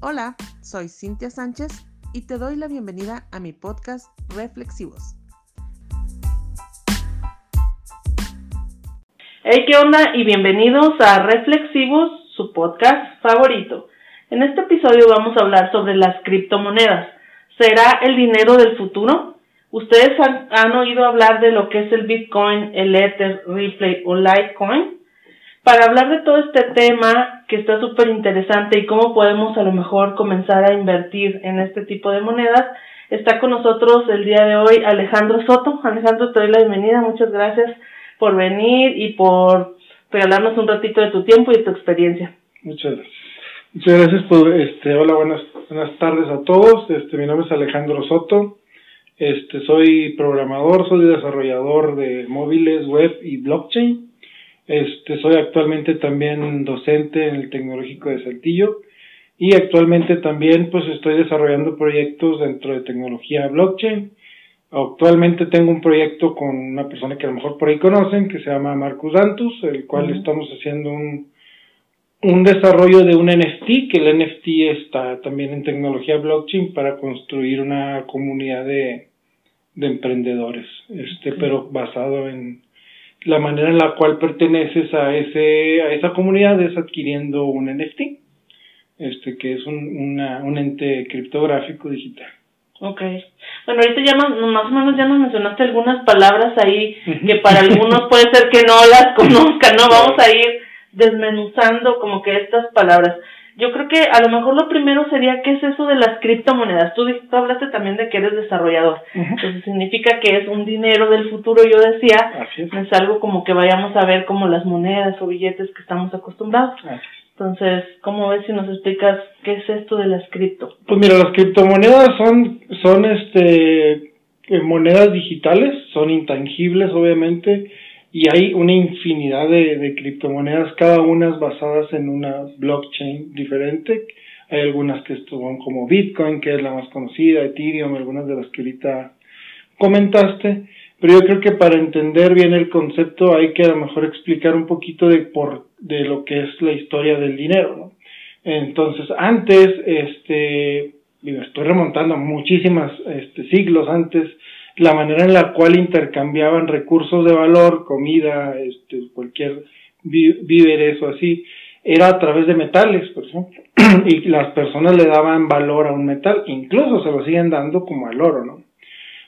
Hola, soy Cintia Sánchez y te doy la bienvenida a mi podcast Reflexivos. Hey, ¿qué onda? Y bienvenidos a Reflexivos, su podcast favorito. En este episodio vamos a hablar sobre las criptomonedas. ¿Será el dinero del futuro? ¿Ustedes han, han oído hablar de lo que es el Bitcoin, el Ether, Ripple o Litecoin? Para hablar de todo este tema que está súper interesante y cómo podemos a lo mejor comenzar a invertir en este tipo de monedas, está con nosotros el día de hoy Alejandro Soto. Alejandro, te doy la bienvenida. Muchas gracias por venir y por regalarnos un ratito de tu tiempo y de tu experiencia. Muchas gracias. Muchas gracias por, este, hola, buenas, buenas tardes a todos. Este, mi nombre es Alejandro Soto. Este, soy programador, soy desarrollador de móviles, web y blockchain. Este, soy actualmente también docente en el Tecnológico de Saltillo y actualmente también pues estoy desarrollando proyectos dentro de tecnología blockchain. Actualmente tengo un proyecto con una persona que a lo mejor por ahí conocen que se llama Marcus Dantus, el cual estamos haciendo un, un desarrollo de un NFT, que el NFT está también en tecnología blockchain para construir una comunidad de, de emprendedores, este, pero basado en, la manera en la cual perteneces a ese a esa comunidad es adquiriendo un NFT, este que es un, una, un ente criptográfico digital. Ok. Bueno, ahorita ya más, más o menos ya nos mencionaste algunas palabras ahí que para algunos puede ser que no las conozcan, ¿no? Vamos a ir desmenuzando como que estas palabras. Yo creo que a lo mejor lo primero sería qué es eso de las criptomonedas. Tú, tú hablaste también de que eres desarrollador. Entonces significa que es un dinero del futuro, yo decía, es. es algo como que vayamos a ver como las monedas o billetes que estamos acostumbrados. Entonces, ¿cómo ves si nos explicas qué es esto de las cripto? Pues mira, las criptomonedas son, son este, monedas digitales, son intangibles obviamente, y hay una infinidad de, de criptomonedas, cada una basadas en una blockchain diferente. Hay algunas que son como Bitcoin, que es la más conocida, Ethereum, algunas de las que ahorita comentaste. Pero yo creo que para entender bien el concepto hay que a lo mejor explicar un poquito de por de lo que es la historia del dinero, ¿no? Entonces, antes, este, estoy remontando muchísimas este, siglos antes, la manera en la cual intercambiaban recursos de valor, comida, este, cualquier víveres o así, era a través de metales, por ejemplo, y las personas le daban valor a un metal, incluso se lo siguen dando como al oro, ¿no?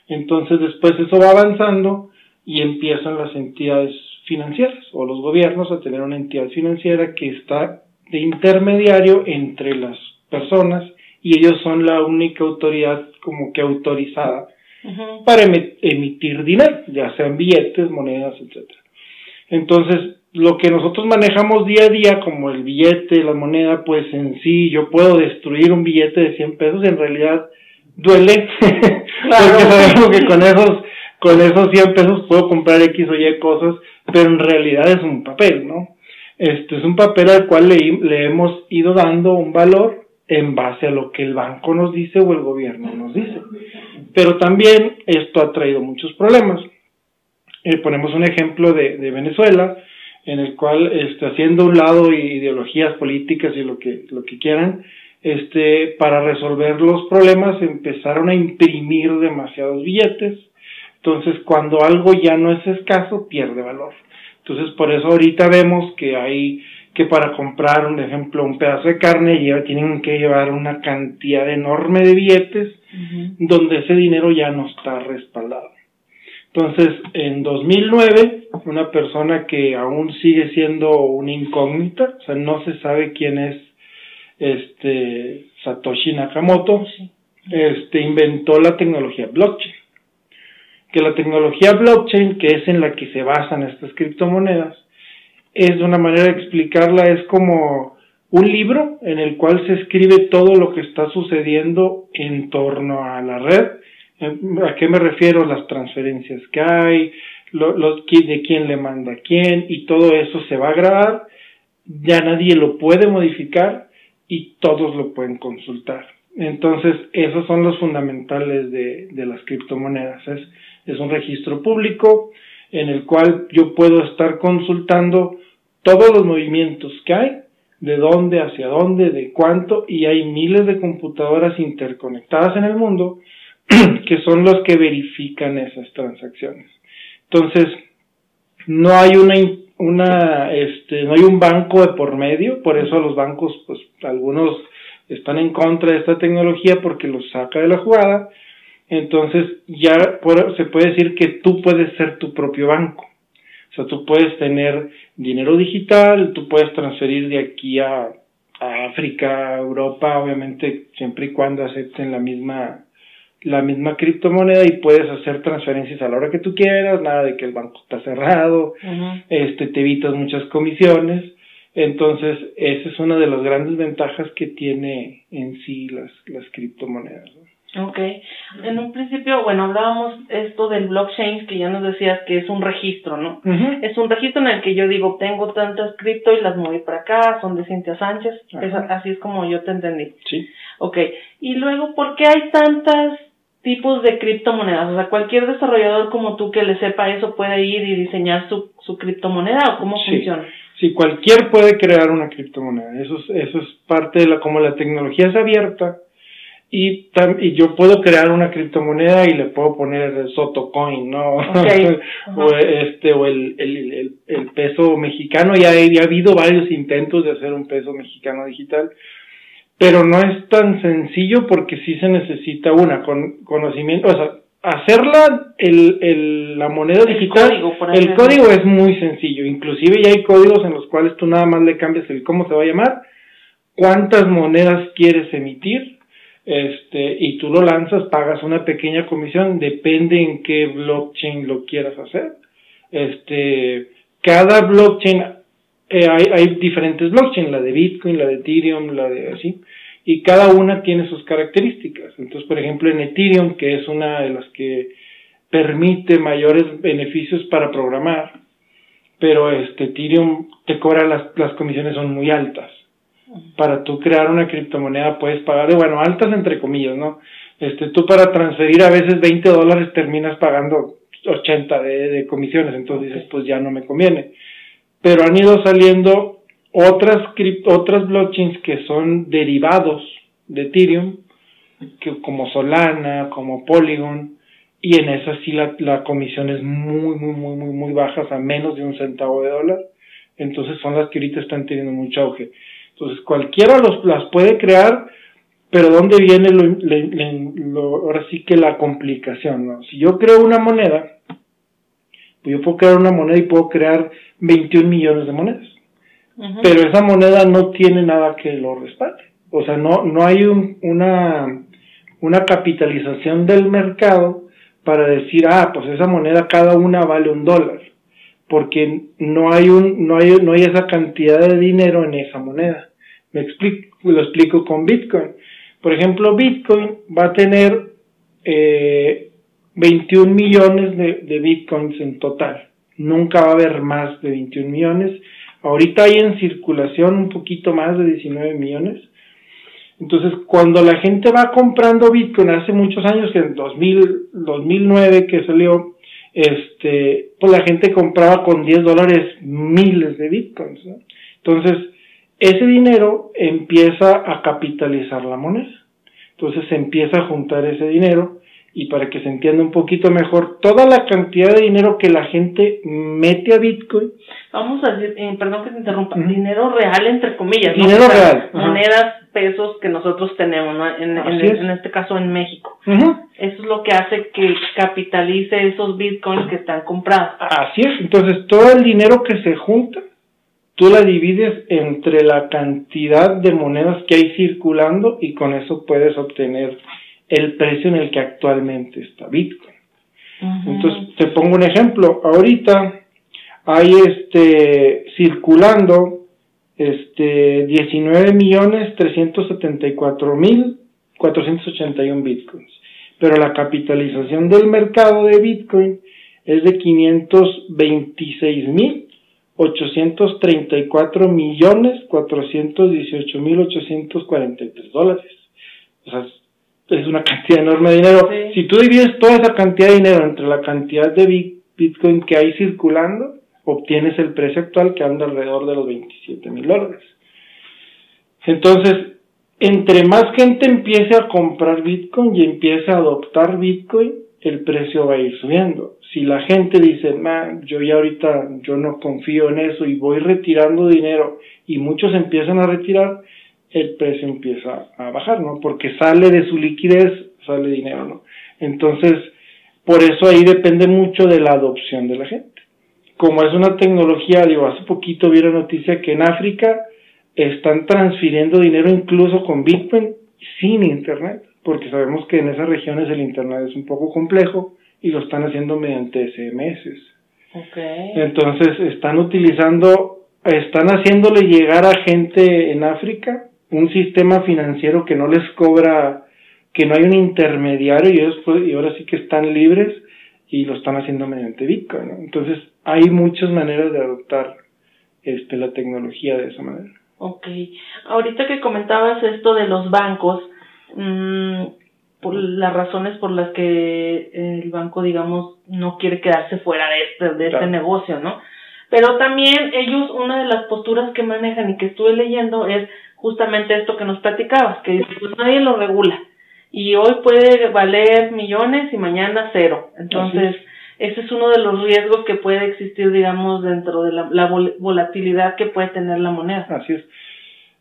Entonces después eso va avanzando y empiezan las entidades financieras o los gobiernos a tener una entidad financiera que está de intermediario entre las personas y ellos son la única autoridad como que autorizada Para emi- emitir dinero, ya sean billetes, monedas, etcétera. Entonces, lo que nosotros manejamos día a día, como el billete, la moneda, pues en sí, yo puedo destruir un billete de 100 pesos, en realidad duele, porque sabemos que con esos, con esos 100 pesos puedo comprar X o Y cosas, pero en realidad es un papel, ¿no? Este es un papel al cual le, le hemos ido dando un valor en base a lo que el banco nos dice o el gobierno nos dice. Pero también esto ha traído muchos problemas. Eh, ponemos un ejemplo de, Venezuela, en el cual, este, haciendo un lado ideologías políticas y lo que, lo que quieran, este, para resolver los problemas empezaron a imprimir demasiados billetes. Entonces, cuando algo ya no es escaso, pierde valor. Entonces, por eso ahorita vemos que hay que para comprar, un ejemplo, un pedazo de carne, lleva, tienen que llevar una cantidad enorme de billetes donde ese dinero ya no está respaldado. Entonces, en 2009, una persona que aún sigue siendo una incógnita, o sea, no se sabe quién es este Satoshi Nakamoto, este inventó la tecnología blockchain. Que la tecnología blockchain, que es en la que se basan estas criptomonedas, es de una manera de explicarla, es como un libro en el cual se escribe todo lo que está sucediendo en torno a la red. Eh, ¿A qué me refiero? Las transferencias que hay, de quién le manda a quién, y todo eso se va a grabar, ya nadie lo puede modificar y todos lo pueden consultar. Entonces, esos son los fundamentales de, de las criptomonedas. Es, es un registro público en el cual yo puedo estar consultando todos los movimientos que hay de dónde, hacia dónde, de cuánto, y hay miles de computadoras interconectadas en el mundo que son los que verifican esas transacciones. Entonces, no hay una, una, este, no hay un banco de por medio, por eso los bancos, pues, algunos están en contra de esta tecnología porque los saca de la jugada, entonces ya se puede decir que tú puedes ser tu propio banco. O sea, tú puedes tener dinero digital, tú puedes transferir de aquí a, a África, a Europa, obviamente siempre y cuando acepten la misma la misma criptomoneda y puedes hacer transferencias a la hora que tú quieras, nada de que el banco está cerrado, este te evitas muchas comisiones. Entonces, esa es una de las grandes ventajas que tiene en sí las, las criptomonedas. Ok. En un principio, bueno, hablábamos esto del blockchain que ya nos decías que es un registro, ¿no? Es un registro en el que yo digo, tengo tantas cripto y las moví para acá, son de Cintia Sánchez. así es como yo te entendí. Sí. Ok. Y luego, ¿por qué hay tantas tipos de criptomonedas? O sea, cualquier desarrollador como tú que le sepa eso puede ir y diseñar su, su criptomoneda o cómo funciona. Sí, cualquier puede crear una criptomoneda. Eso es, eso es parte de la, como la tecnología es abierta, y, y yo puedo crear una criptomoneda y le puedo poner Sotocoin, ¿no? o este, o el, el, el, peso mexicano, ya, ha habido varios intentos de hacer un peso mexicano digital, pero no es tan sencillo porque sí se necesita una, con, conocimiento, o sea, hacerla, el, el, la moneda digital, el código es muy sencillo, inclusive ya hay códigos en los cuales tú nada más le cambias el cómo se va a llamar, cuántas monedas quieres emitir, este, y tú lo lanzas, pagas una pequeña comisión, depende en qué blockchain lo quieras hacer. Este, cada blockchain, eh, hay, hay diferentes blockchains, la de Bitcoin, la de Ethereum, la de así, y cada una tiene sus características. Entonces, por ejemplo, en Ethereum, que es una de las que permite mayores beneficios para programar, pero este Ethereum te cobra las, las comisiones son muy altas para tú crear una criptomoneda puedes pagar, bueno, altas entre comillas, ¿no? Este, tú para transferir a veces 20 dólares terminas pagando 80 de, de comisiones, entonces dices, pues ya no me conviene. Pero han ido saliendo otras, otras blockchains que son derivados de Ethereum, que, como Solana, como Polygon, y en esas sí la, la comisión es muy, muy, muy, muy, muy baja, a menos de un centavo de dólar. Entonces son las que ahorita están teniendo mucho auge. Entonces cualquiera los, las puede crear, pero ¿dónde viene lo, ahora sí que la complicación? ¿no? Si yo creo una moneda, pues yo puedo crear una moneda y puedo crear 21 millones de monedas. Pero esa moneda no tiene nada que lo respalde. O sea, no, no hay una, una capitalización del mercado para decir, ah, pues esa moneda cada una vale un dólar. Porque no hay un, no hay, no hay esa cantidad de dinero en esa moneda. Me explico, lo explico con Bitcoin. Por ejemplo, Bitcoin va a tener eh, 21 millones de, Bitcoins en total. Nunca va a haber más de 21 millones. Ahorita hay en circulación un poquito más de 19 millones. Entonces, cuando la gente va comprando Bitcoin hace muchos años, en 2000, 2009 que salió, este, pues la gente compraba con 10 dólares miles de Bitcoins. Entonces, ese dinero empieza a capitalizar la moneda. Entonces se empieza a juntar ese dinero y para que se entienda un poquito mejor, toda la cantidad de dinero que la gente mete a Bitcoin. Vamos a decir, eh, perdón que te interrumpa, dinero real entre comillas. Dinero real. Monedas, pesos que nosotros tenemos, ¿no? en, en, este caso en México. Eso es lo que hace que capitalice esos Bitcoins que están comprados. Así es, entonces todo el dinero que se junta tú la divides entre la cantidad de monedas que hay circulando y con eso puedes obtener el precio en el que actualmente está Bitcoin. Entonces, te pongo un ejemplo. Ahorita hay este circulando este 19 millones 374 mil 481 bitcoins. Pero la capitalización del mercado de Bitcoin es de 526 mil 834 millones 418 mil 843 dólares. O sea, es una cantidad enorme de dinero. Si tú divides toda esa cantidad de dinero entre la cantidad de Bitcoin que hay circulando, obtienes el precio actual que anda alrededor de los 27 mil dólares. Entonces, entre más gente empiece a comprar Bitcoin y empiece a adoptar Bitcoin, el precio va a ir subiendo. Si la gente dice, yo ya ahorita yo no confío en eso y voy retirando dinero y muchos empiezan a retirar, el precio empieza a bajar, ¿no? Porque sale de su liquidez, sale dinero, ¿no? Entonces, por eso ahí depende mucho de la adopción de la gente. Como es una tecnología, digo, hace poquito vi noticia que en África están transfiriendo dinero incluso con Bitcoin sin Internet, porque sabemos que en esas regiones el Internet es un poco complejo y lo están haciendo mediante SMS. Okay. Entonces están utilizando, están haciéndole llegar a gente en África un sistema financiero que no les cobra, que no hay un intermediario y, ellos, y ahora sí que están libres y lo están haciendo mediante Bitcoin. Entonces hay muchas maneras de adoptar este, la tecnología de esa manera. Ok. Ahorita que comentabas esto de los bancos, mmm, por las razones por las que el banco, digamos, no quiere quedarse fuera de este, de este negocio, ¿no? Pero también ellos, una de las posturas que manejan y que estuve leyendo es justamente esto que nos platicabas, que pues nadie lo regula. Y hoy puede valer millones y mañana cero. Entonces, ese es uno de los riesgos que puede existir, digamos, dentro de la, volatilidad que puede tener la moneda. Así es.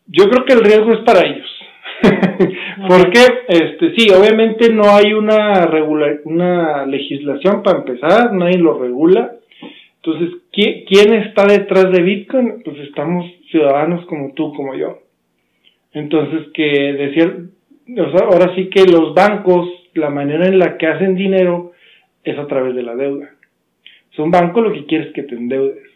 Yo creo que el riesgo es para ellos. Porque, este, sí, obviamente no hay una regular, una legislación para empezar, nadie lo regula. Entonces, ¿quién está detrás de Bitcoin? Pues estamos ciudadanos como tú, como yo. Entonces, que decir, ahora sí que los bancos, la manera en la que hacen dinero, es a través de la deuda. O un banco lo que quiere es que te endeudes.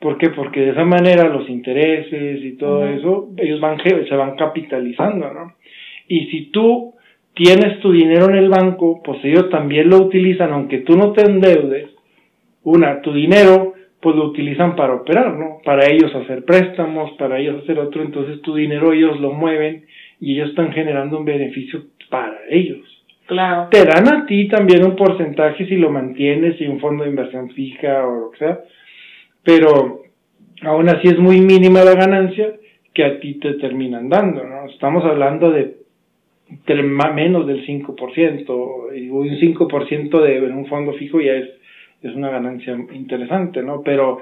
¿Por qué? Porque de esa manera los intereses y todo eso, ellos van, se van capitalizando, ¿no? Y si tú tienes tu dinero en el banco, pues ellos también lo utilizan, aunque tú no te endeudes, una, tu dinero, pues lo utilizan para operar, ¿no? Para ellos hacer préstamos, para ellos hacer otro, entonces tu dinero ellos lo mueven y ellos están generando un beneficio para ellos. Claro. Te dan a ti también un porcentaje si lo mantienes y un fondo de inversión fija o lo que sea, pero aún así es muy mínima la ganancia que a ti te terminan dando, ¿no? Estamos hablando de, menos del 5%, y un 5% de en un fondo fijo ya es, es una ganancia interesante, ¿no? Pero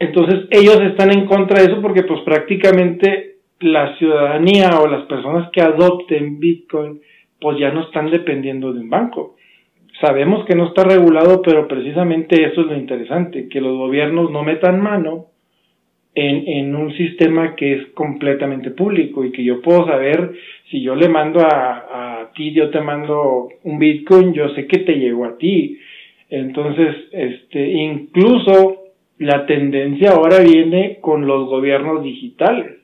entonces ellos están en contra de eso porque pues prácticamente la ciudadanía o las personas que adopten Bitcoin pues ya no están dependiendo de un banco. Sabemos que no está regulado, pero precisamente eso es lo interesante, que los gobiernos no metan mano en, en un sistema que es completamente público y que yo puedo saber si yo le mando a, a ti, yo te mando un Bitcoin, yo sé que te llegó a ti. Entonces, este, incluso la tendencia ahora viene con los gobiernos digitales.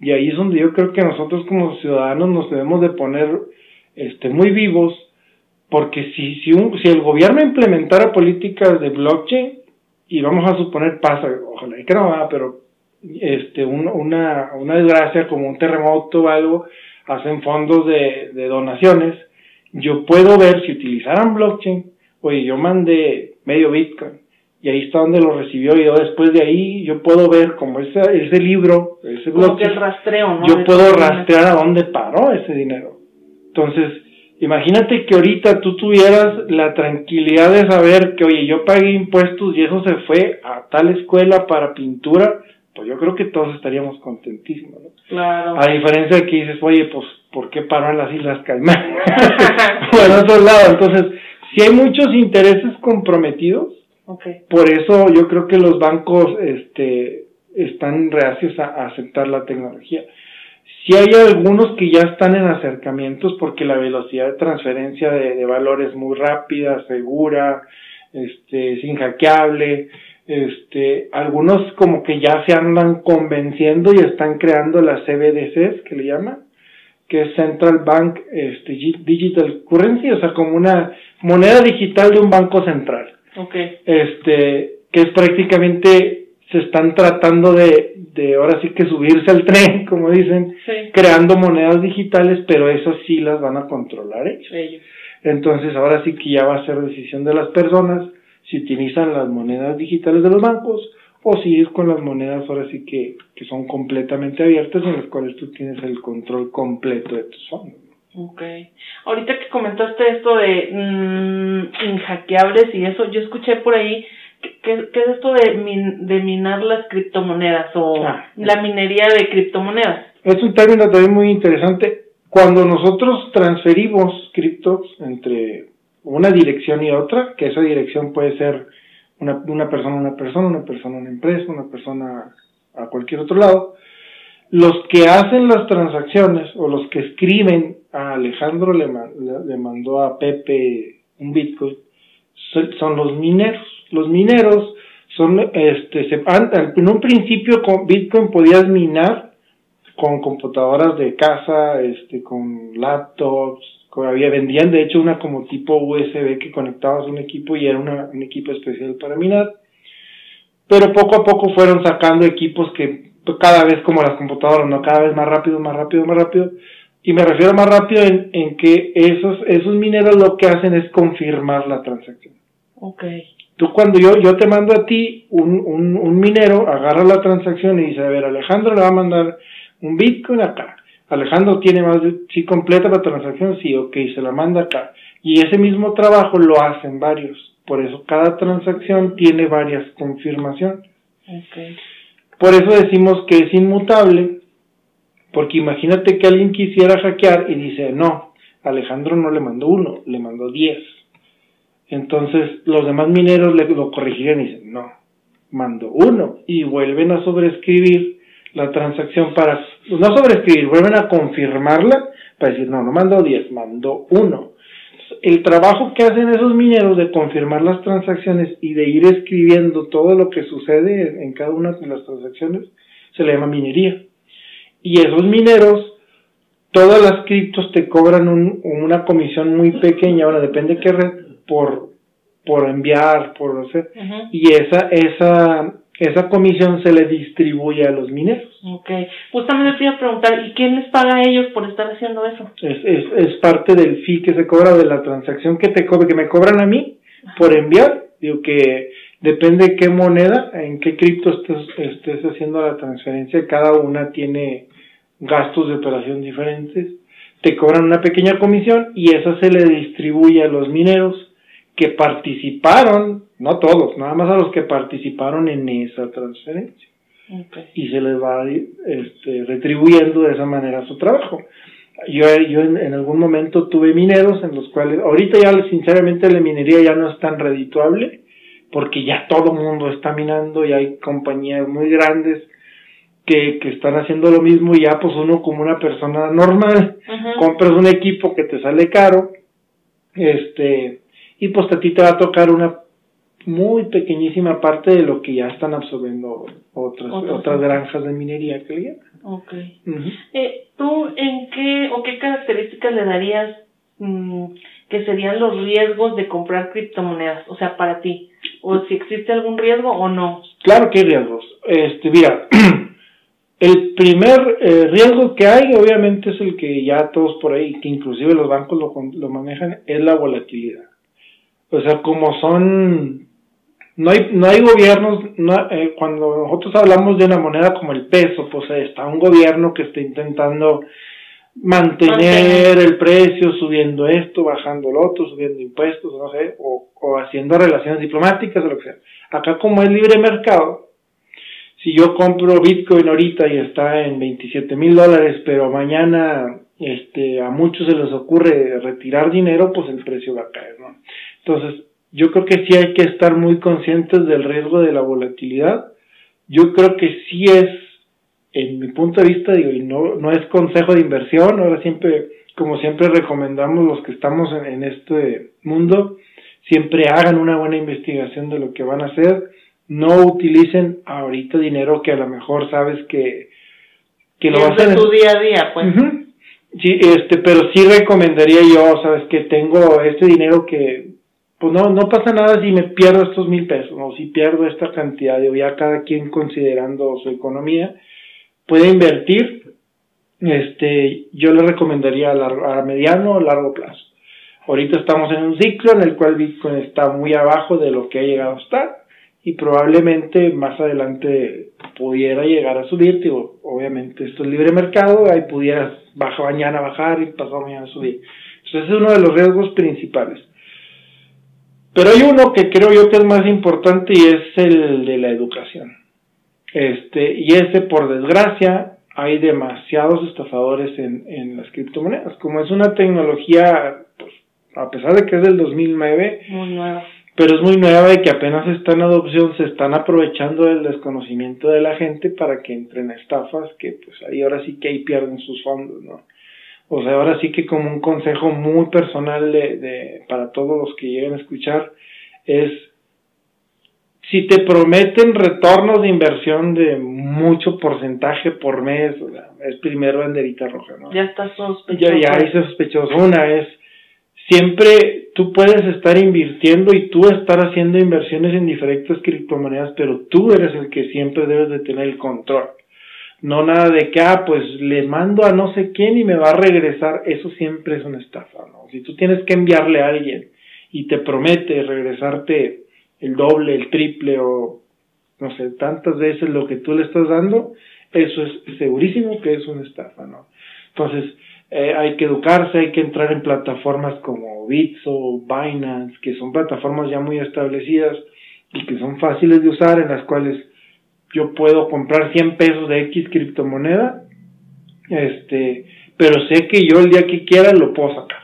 Y ahí es donde yo creo que nosotros como ciudadanos nos debemos de poner este, muy vivos, porque si, si, un, si el gobierno implementara políticas de blockchain, y vamos a suponer pasa, ojalá que no va, pero este, una, una desgracia como un terremoto o algo, hacen fondos de, de donaciones, yo puedo ver si utilizaran blockchain, oye, yo mandé medio Bitcoin, y ahí está donde lo recibió y yo después de ahí yo puedo ver como ese, ese libro, ese blockchain, rastreo, ¿no? yo puedo rastrear a dónde paró ese dinero. Entonces, imagínate que ahorita tú tuvieras la tranquilidad de saber que, oye, yo pagué impuestos y eso se fue a tal escuela para pintura, pues yo creo que todos estaríamos contentísimos, ¿no? Claro. A diferencia de que dices, oye, pues, ¿por qué paró en las Islas Caimán? bueno, otro lado. Entonces, si hay muchos intereses comprometidos, okay. por eso yo creo que los bancos, este, están reacios a aceptar la tecnología. Si hay algunos que ya están en acercamientos porque la velocidad de transferencia de, de valor es muy rápida, segura, este, es hackeable, este, algunos como que ya se andan convenciendo y están creando las CBDCs que le llaman, que es Central Bank este, Digital Currency, o sea, como una moneda digital de un banco central. Okay. Este, que es prácticamente se están tratando de, de ahora sí que subirse al tren, como dicen, creando monedas digitales, pero esas sí las van a controlar ellos. Entonces ahora sí que ya va a ser decisión de las personas si utilizan las monedas digitales de los bancos o si es con las monedas ahora sí que, que son completamente abiertas en las cuales tú tienes el control completo de tus fondos. Ok. Ahorita que comentaste esto de mmm, inhackeables y eso, yo escuché por ahí ¿Qué, es esto de, de minar las criptomonedas o ah, la minería de criptomonedas? Es un término también muy interesante. Cuando nosotros transferimos criptos entre una dirección y otra, que esa dirección puede ser una, una persona a una persona, una persona a una empresa, una persona a cualquier otro lado, los que hacen las transacciones o los que escriben a Alejandro le, le mandó a Pepe un Bitcoin, son los mineros los mineros son, este, se, en un principio con Bitcoin podías minar con computadoras de casa, este, con laptops, había, vendían de hecho una como tipo USB que conectabas a un equipo y era una, un equipo especial para minar. Pero poco a poco fueron sacando equipos que cada vez como las computadoras, ¿no? Cada vez más rápido, más rápido, más rápido. Y me refiero más rápido en, que esos, esos mineros lo que hacen es confirmar la transacción. Okay. Tú cuando yo, yo te mando a ti un, un, un minero, agarra la transacción y dice, a ver, Alejandro le va a mandar un Bitcoin acá. Alejandro tiene más de, sí completa la transacción, sí, ok, se la manda acá. Y ese mismo trabajo lo hacen varios. Por eso cada transacción tiene varias confirmaciones. Okay. Por eso decimos que es inmutable, porque imagínate que alguien quisiera hackear y dice, no, Alejandro no le mandó uno, le mandó diez. Entonces los demás mineros le lo corrigirían y dicen, no, mando uno y vuelven a sobreescribir la transacción para, no sobreescribir, vuelven a confirmarla para decir, no, no mandó 10, mandó uno. El trabajo que hacen esos mineros de confirmar las transacciones y de ir escribiendo todo lo que sucede en cada una de las transacciones se le llama minería. Y esos mineros, todas las criptos te cobran una comisión muy pequeña, ahora depende de qué red, por, por enviar, por hacer, y esa, esa, esa comisión se le distribuye a los mineros. Ok, justamente te iba a preguntar, ¿y quién les paga a ellos por estar haciendo eso? Es, es, es parte del fee que se cobra de la transacción que te que me cobran a mí por enviar, digo que depende de qué moneda, en qué cripto estés, estés haciendo la transferencia, cada una tiene gastos de operación diferentes, te cobran una pequeña comisión y esa se le distribuye a los mineros que participaron, no todos, nada más a los que participaron en esa transferencia. Y se les va este, retribuyendo de esa manera su trabajo. Yo, yo en, algún momento tuve mineros en los cuales, ahorita ya sinceramente la minería ya no es tan redituable, porque ya todo el mundo está minando y hay compañías muy grandes que, que están haciendo lo mismo y ya pues uno como una persona normal, compras un equipo que te sale caro, este, y pues a ti te va a tocar una muy pequeñísima parte de lo que ya están absorbiendo otras otras granjas de minería que le Ok. eh, ¿Tú en qué o qué características le darías mm, que serían los riesgos de comprar criptomonedas? O sea, para ti. ¿O si existe algún riesgo o no? Claro que hay riesgos. Este, mira, el primer eh, riesgo que hay, obviamente, es el que ya todos por ahí, que inclusive los bancos lo, lo manejan, es la volatilidad. O sea, como son, no hay, no hay gobiernos, eh, cuando nosotros hablamos de una moneda como el peso, pues está un gobierno que está intentando mantener el precio, subiendo esto, bajando lo otro, subiendo impuestos, no sé, o, o haciendo relaciones diplomáticas o lo que sea. Acá como es libre mercado, si yo compro Bitcoin ahorita y está en 27 mil dólares, pero mañana este, a muchos se les ocurre retirar dinero, pues el precio va a caer, ¿no? Entonces, yo creo que sí hay que estar muy conscientes del riesgo de la volatilidad. Yo creo que sí es, en mi punto de vista, digo, y no, no es consejo de inversión, ahora siempre, como siempre recomendamos los que estamos en, en este mundo, siempre hagan una buena investigación de lo que van a hacer, no utilicen ahorita dinero que a lo mejor sabes que, que lo vas a hacer. tu día a día, pues. Sí, este, pero sí recomendaría yo, sabes que tengo este dinero que pues no, no pasa nada si me pierdo estos mil pesos, o si pierdo esta cantidad, de ya cada quien considerando su economía, puede invertir, este, yo le recomendaría a, largo, a mediano o largo plazo. Ahorita estamos en un ciclo en el cual Bitcoin está muy abajo de lo que ha llegado a estar, y probablemente más adelante pudiera llegar a subir, digo, obviamente esto es libre mercado, ahí pudiera baja mañana bajar y pasado mañana subir. Entonces es uno de los riesgos principales. Pero hay uno que creo yo que es más importante y es el de la educación. Este, y ese, por desgracia, hay demasiados estafadores en, en las criptomonedas. Como es una tecnología, pues, a pesar de que es del 2009, muy nueva. pero es muy nueva y que apenas está en adopción, se están aprovechando del desconocimiento de la gente para que entren a estafas, que pues ahí ahora sí que ahí pierden sus fondos, ¿no? O sea, ahora sí que como un consejo muy personal de, de para todos los que lleguen a escuchar es si te prometen retornos de inversión de mucho porcentaje por mes, o sea, es primero banderita roja, ¿no? Ya está sospechoso. Ya, ya sospechoso. Una es, siempre tú puedes estar invirtiendo y tú estar haciendo inversiones en diferentes criptomonedas, pero tú eres el que siempre debes de tener el control. No nada de que, ah, pues le mando a no sé quién y me va a regresar. Eso siempre es una estafa, ¿no? Si tú tienes que enviarle a alguien y te promete regresarte el doble, el triple o no sé, tantas veces lo que tú le estás dando, eso es segurísimo que es una estafa, ¿no? Entonces, eh, hay que educarse, hay que entrar en plataformas como Bitso, Binance, que son plataformas ya muy establecidas y que son fáciles de usar, en las cuales yo puedo comprar 100 pesos de X criptomoneda, este, pero sé que yo el día que quiera lo puedo sacar.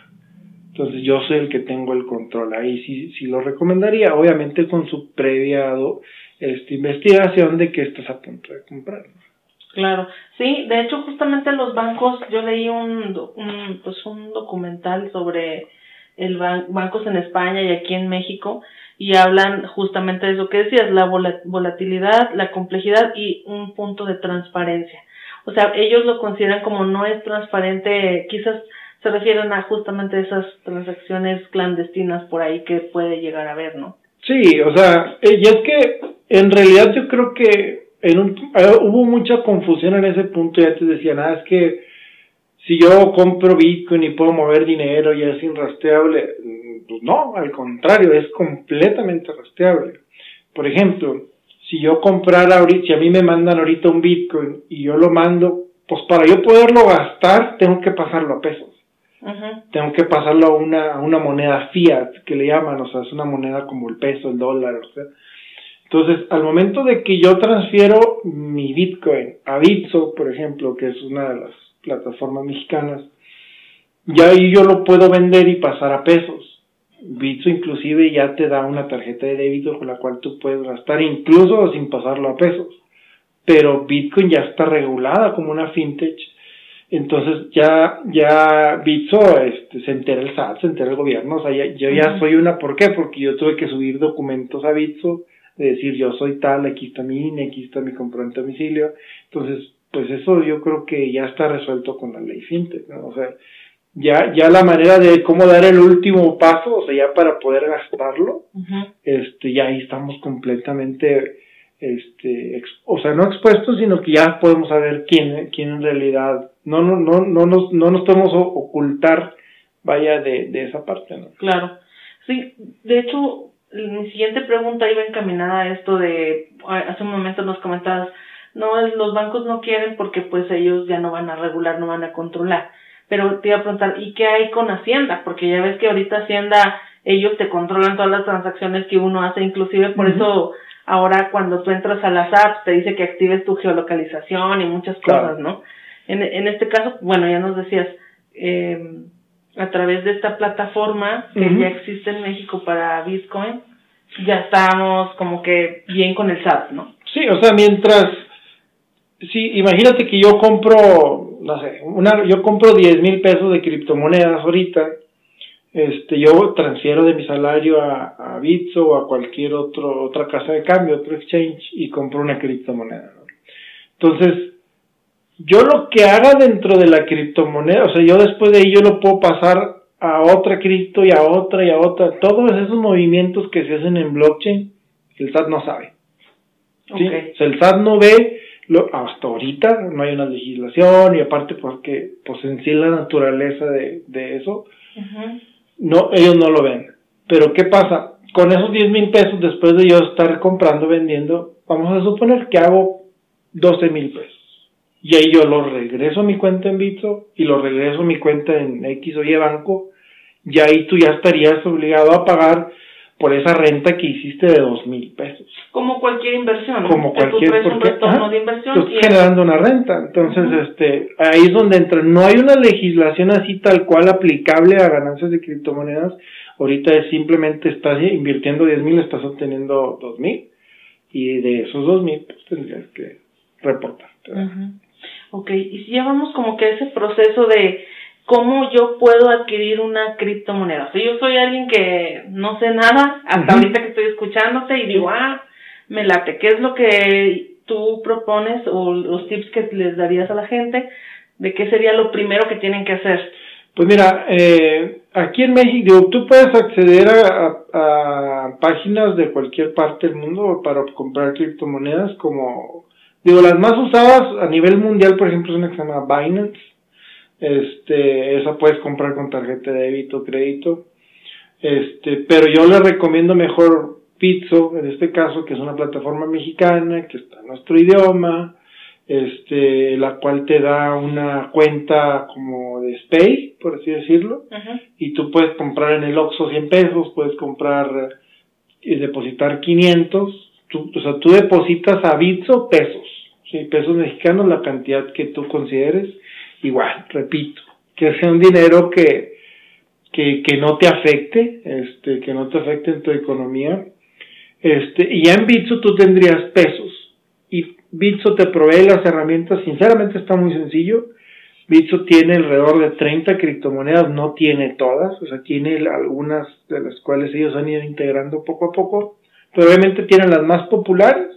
Entonces yo soy el que tengo el control. Ahí sí, sí lo recomendaría, obviamente con su previa este, investigación de que estás a punto de comprar. Claro, sí, de hecho justamente los bancos, yo leí un, un pues un documental sobre el bancos en España y aquí en México y hablan justamente de eso que decías, la volatilidad, la complejidad y un punto de transparencia. O sea, ellos lo consideran como no es transparente, quizás se refieren a justamente esas transacciones clandestinas por ahí que puede llegar a ver, ¿no? Sí, o sea, eh, y es que en realidad yo creo que en un, eh, hubo mucha confusión en ese punto, ya te decía, nada, es que si yo compro Bitcoin y puedo mover dinero y es irrastreable, mm, pues no, al contrario, es completamente rastreable. Por ejemplo, si yo comprara ahorita, si a mí me mandan ahorita un Bitcoin y yo lo mando, pues para yo poderlo gastar tengo que pasarlo a pesos. Tengo que pasarlo a una, a una moneda fiat, que le llaman, o sea, es una moneda como el peso, el dólar, o sea. Entonces, al momento de que yo transfiero mi Bitcoin a Bitso, por ejemplo, que es una de las plataformas mexicanas, ya ahí yo lo puedo vender y pasar a pesos. Bitso inclusive ya te da una tarjeta de débito con la cual tú puedes gastar incluso sin pasarlo a pesos. Pero Bitcoin ya está regulada como una fintech entonces ya, ya Bitso, este, se entera el SAT, se entera el gobierno, o sea, yo ya soy una, ¿por qué? Porque yo tuve que subir documentos a Bitso, de decir yo soy tal, aquí está mi INE, aquí está mi comprobante de domicilio, entonces, pues eso yo creo que ya está resuelto con la ley FinTech, ¿no? O sea, ya, ya la manera de cómo dar el último paso, o sea, ya para poder gastarlo, este, ya ahí estamos completamente, este, o sea, no expuestos, sino que ya podemos saber quién, quién en realidad no, no, no, no, nos, no nos podemos ocultar, vaya, de, de esa parte, ¿no? Claro. Sí, de hecho, mi siguiente pregunta iba encaminada a esto de, hace un momento nos comentabas, no, los bancos no quieren porque pues ellos ya no van a regular, no van a controlar. Pero te iba a preguntar, ¿y qué hay con Hacienda? Porque ya ves que ahorita Hacienda, ellos te controlan todas las transacciones que uno hace, inclusive por eso ahora cuando tú entras a las apps te dice que actives tu geolocalización y muchas cosas, ¿no? En, en este caso, bueno, ya nos decías, eh, a través de esta plataforma que ya existe en México para Bitcoin, ya estamos como que bien con el SAT, ¿no? Sí, o sea, mientras, sí, imagínate que yo compro, no sé, una, yo compro 10 mil pesos de criptomonedas ahorita, este, yo transfiero de mi salario a, a Bitso o a cualquier otro, otra casa de cambio, otro exchange y compro una criptomoneda, ¿no? Entonces, yo lo que haga dentro de la criptomoneda, o sea, yo después de ahí yo lo puedo pasar a otra cripto y a otra y a otra. Todos esos movimientos que se hacen en blockchain, el SAT no sabe. ¿sí? O sea, el SAT no ve, lo, hasta ahorita no hay una legislación y aparte porque pues en sí la naturaleza de, de eso, no, ellos no lo ven. Pero ¿qué pasa? con esos 10 mil pesos, después de yo estar comprando, vendiendo, vamos a suponer que hago 12 mil pesos. Y ahí yo lo regreso a mi cuenta en Bitso y lo regreso a mi cuenta en X o Y banco. Y ahí tú ya estarías obligado a pagar por esa renta que hiciste de dos mil pesos. Como cualquier inversión. Como cualquier tú un retorno de inversión. Estás generando una renta. Entonces, este, ahí es donde entra. No hay una legislación así tal cual aplicable a ganancias de criptomonedas. Ahorita es simplemente estás invirtiendo diez mil, estás obteniendo dos mil. Y de esos dos mil, pues tendrías que reportar. Ok, y si ya vamos como que a ese proceso de cómo yo puedo adquirir una criptomoneda. O yo soy alguien que no sé nada hasta ahorita que estoy escuchándote y digo, ah, me late, ¿qué es lo que tú propones o los tips que les darías a la gente de qué sería lo primero que tienen que hacer? Pues mira, eh, aquí en México tú puedes acceder a, a, páginas de cualquier parte del mundo para comprar criptomonedas como, digo, las más usadas a nivel mundial, por ejemplo, es una que se llama Binance este, esa puedes comprar con tarjeta de débito o crédito. Este, pero yo le recomiendo mejor Pizzo, en este caso, que es una plataforma mexicana, que está en nuestro idioma, este, la cual te da una cuenta como de Spay, por así decirlo, y tú puedes comprar en el Oxxo 100 pesos, puedes comprar y depositar 500, tú, o sea, tú depositas a Bitso pesos, ¿sí? pesos mexicanos, la cantidad que tú consideres, igual, repito, que sea un dinero que, que, que no te afecte, este, que no te afecte en tu economía. Este, y ya en Bitso tú tendrías pesos. Y Bitso te provee las herramientas, sinceramente está muy sencillo. Bitso tiene alrededor de 30 criptomonedas, no tiene todas, o sea, tiene algunas de las cuales ellos han ido integrando poco a poco, pero obviamente tienen las más populares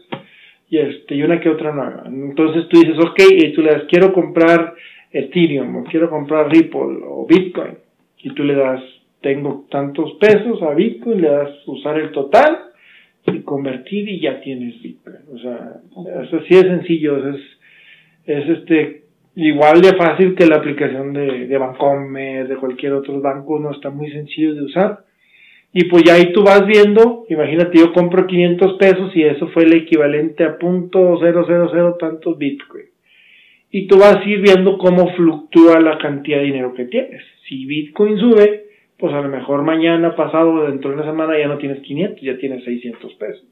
y, este, y una que otra nueva. Entonces tú dices, ok, y tú le quiero comprar Ethereum o quiero comprar Ripple o Bitcoin y tú le das, tengo tantos pesos a Bitcoin, le das usar el total y convertir y ya tienes Bitcoin. O sea, eso sí es sencillo, es, es este igual de fácil que la aplicación de, de Bancomer, de cualquier otro banco, no está muy sencillo de usar. Y pues ya ahí tú vas viendo, imagínate yo compro 500 pesos y eso fue el equivalente a punto cero tantos Bitcoin y tú vas a ir viendo cómo fluctúa la cantidad de dinero que tienes. Si Bitcoin sube, pues a lo mejor mañana, pasado, dentro de una semana ya no tienes 500, ya tienes 600 pesos.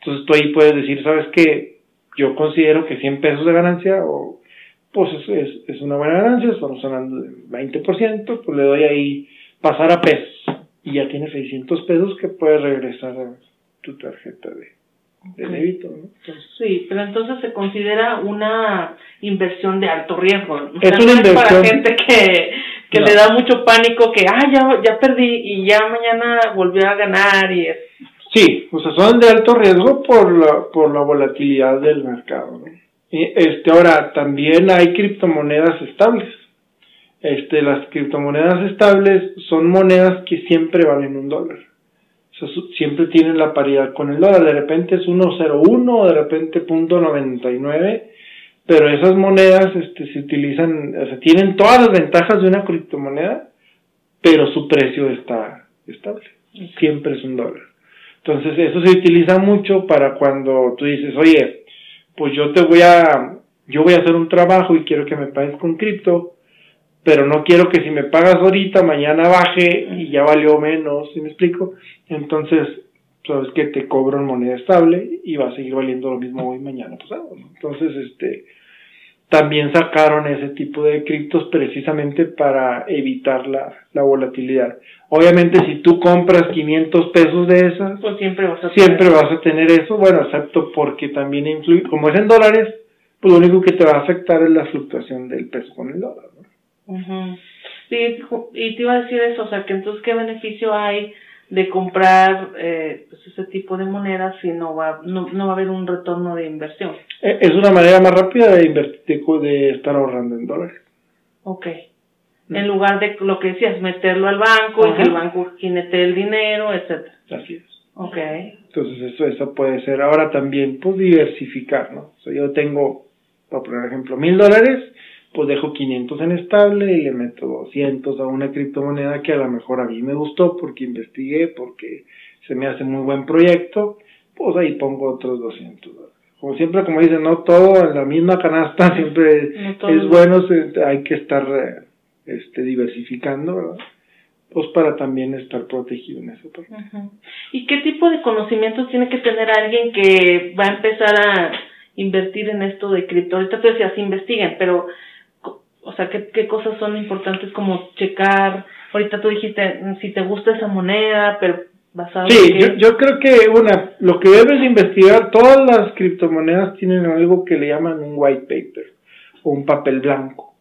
Entonces tú ahí puedes decir, ¿sabes qué? Yo considero que 100 pesos de ganancia, o pues es, es, una buena ganancia, estamos hablando de 20%, pues le doy ahí pasar a pesos. Y ya tienes 600 pesos que puedes regresar a tu tarjeta de, de. ¿no? sí, pero entonces se considera una inversión de alto riesgo. Es una inversión. para gente que, que le da mucho pánico que, ah, ya, ya perdí y ya mañana volvió a ganar y es... Sí, o sea, son de alto riesgo por la, por la volatilidad del mercado. ¿no? Y este, ahora, también hay criptomonedas estables. Este, las criptomonedas estables son monedas que siempre valen un dólar siempre tienen la paridad con el dólar. De repente es 1.01, de repente .99, pero esas monedas este, se utilizan, o sea, tienen todas las ventajas de una criptomoneda, pero su precio está estable. Siempre es un dólar. Entonces eso se utiliza mucho para cuando tú dices, oye, pues yo te voy a, yo voy a hacer un trabajo y quiero que me pagues con cripto, pero no quiero que si me pagas ahorita, mañana baje y ya valió menos, ¿sí me explico? Entonces, sabes que te cobro en moneda estable y va a seguir valiendo lo mismo hoy, mañana, pasado, Entonces, este, también sacaron ese tipo de criptos precisamente para evitar la, la volatilidad. Obviamente, si tú compras 500 pesos de esas, pues siempre vas a siempre tener. vas a tener eso, bueno, excepto porque también influye, como es en dólares, pues lo único que te va a afectar es la fluctuación del peso con el dólar. Sí, y te iba a decir eso, o sea, que entonces, ¿qué beneficio hay de comprar eh, pues ese tipo de monedas si no va, no, no va a haber un retorno de inversión? Eh, es una manera más rápida de invertir, de estar ahorrando en dólares. Ok. Mm. En lugar de lo que decías, meterlo al banco y que el banco jinete el dinero, etcétera. Así es. Ok. Entonces eso, eso puede ser. Ahora también, pues diversificar, ¿no? O sea, yo tengo, por ejemplo, mil dólares pues dejo 500 en estable y le meto 200 a una criptomoneda que a lo mejor a mí me gustó porque investigué, porque se me hace muy buen proyecto, pues ahí pongo otros 200 dólares. Como siempre, como dicen, no todo en la misma canasta siempre es bueno, hay que estar eh, este, diversificando, ¿verdad? Pues para también estar protegido en eso. ¿Y qué tipo de conocimientos tiene que tener alguien que va a empezar a invertir en esto de cripto? Ahorita tú decías, investiguen, pero, o sea, ¿qué, qué cosas son importantes como checar? Ahorita tú dijiste, mm, si te gusta esa moneda, pero basado Sí, yo, yo creo que una, lo que debes investigar, todas las criptomonedas tienen algo que le llaman un white paper o un papel blanco.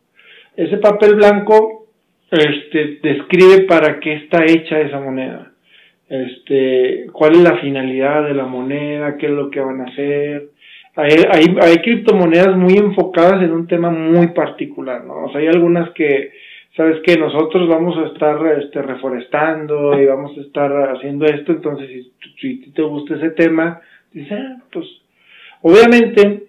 Ese papel blanco este, describe para qué está hecha esa moneda, este, cuál es la finalidad de la moneda, qué es lo que van a hacer. Hay, hay, hay criptomonedas muy enfocadas en un tema muy particular, ¿no? O sea, hay algunas que, sabes que nosotros vamos a estar este, reforestando y vamos a estar haciendo esto, entonces si, si te gusta ese tema, dices, ah, pues, obviamente,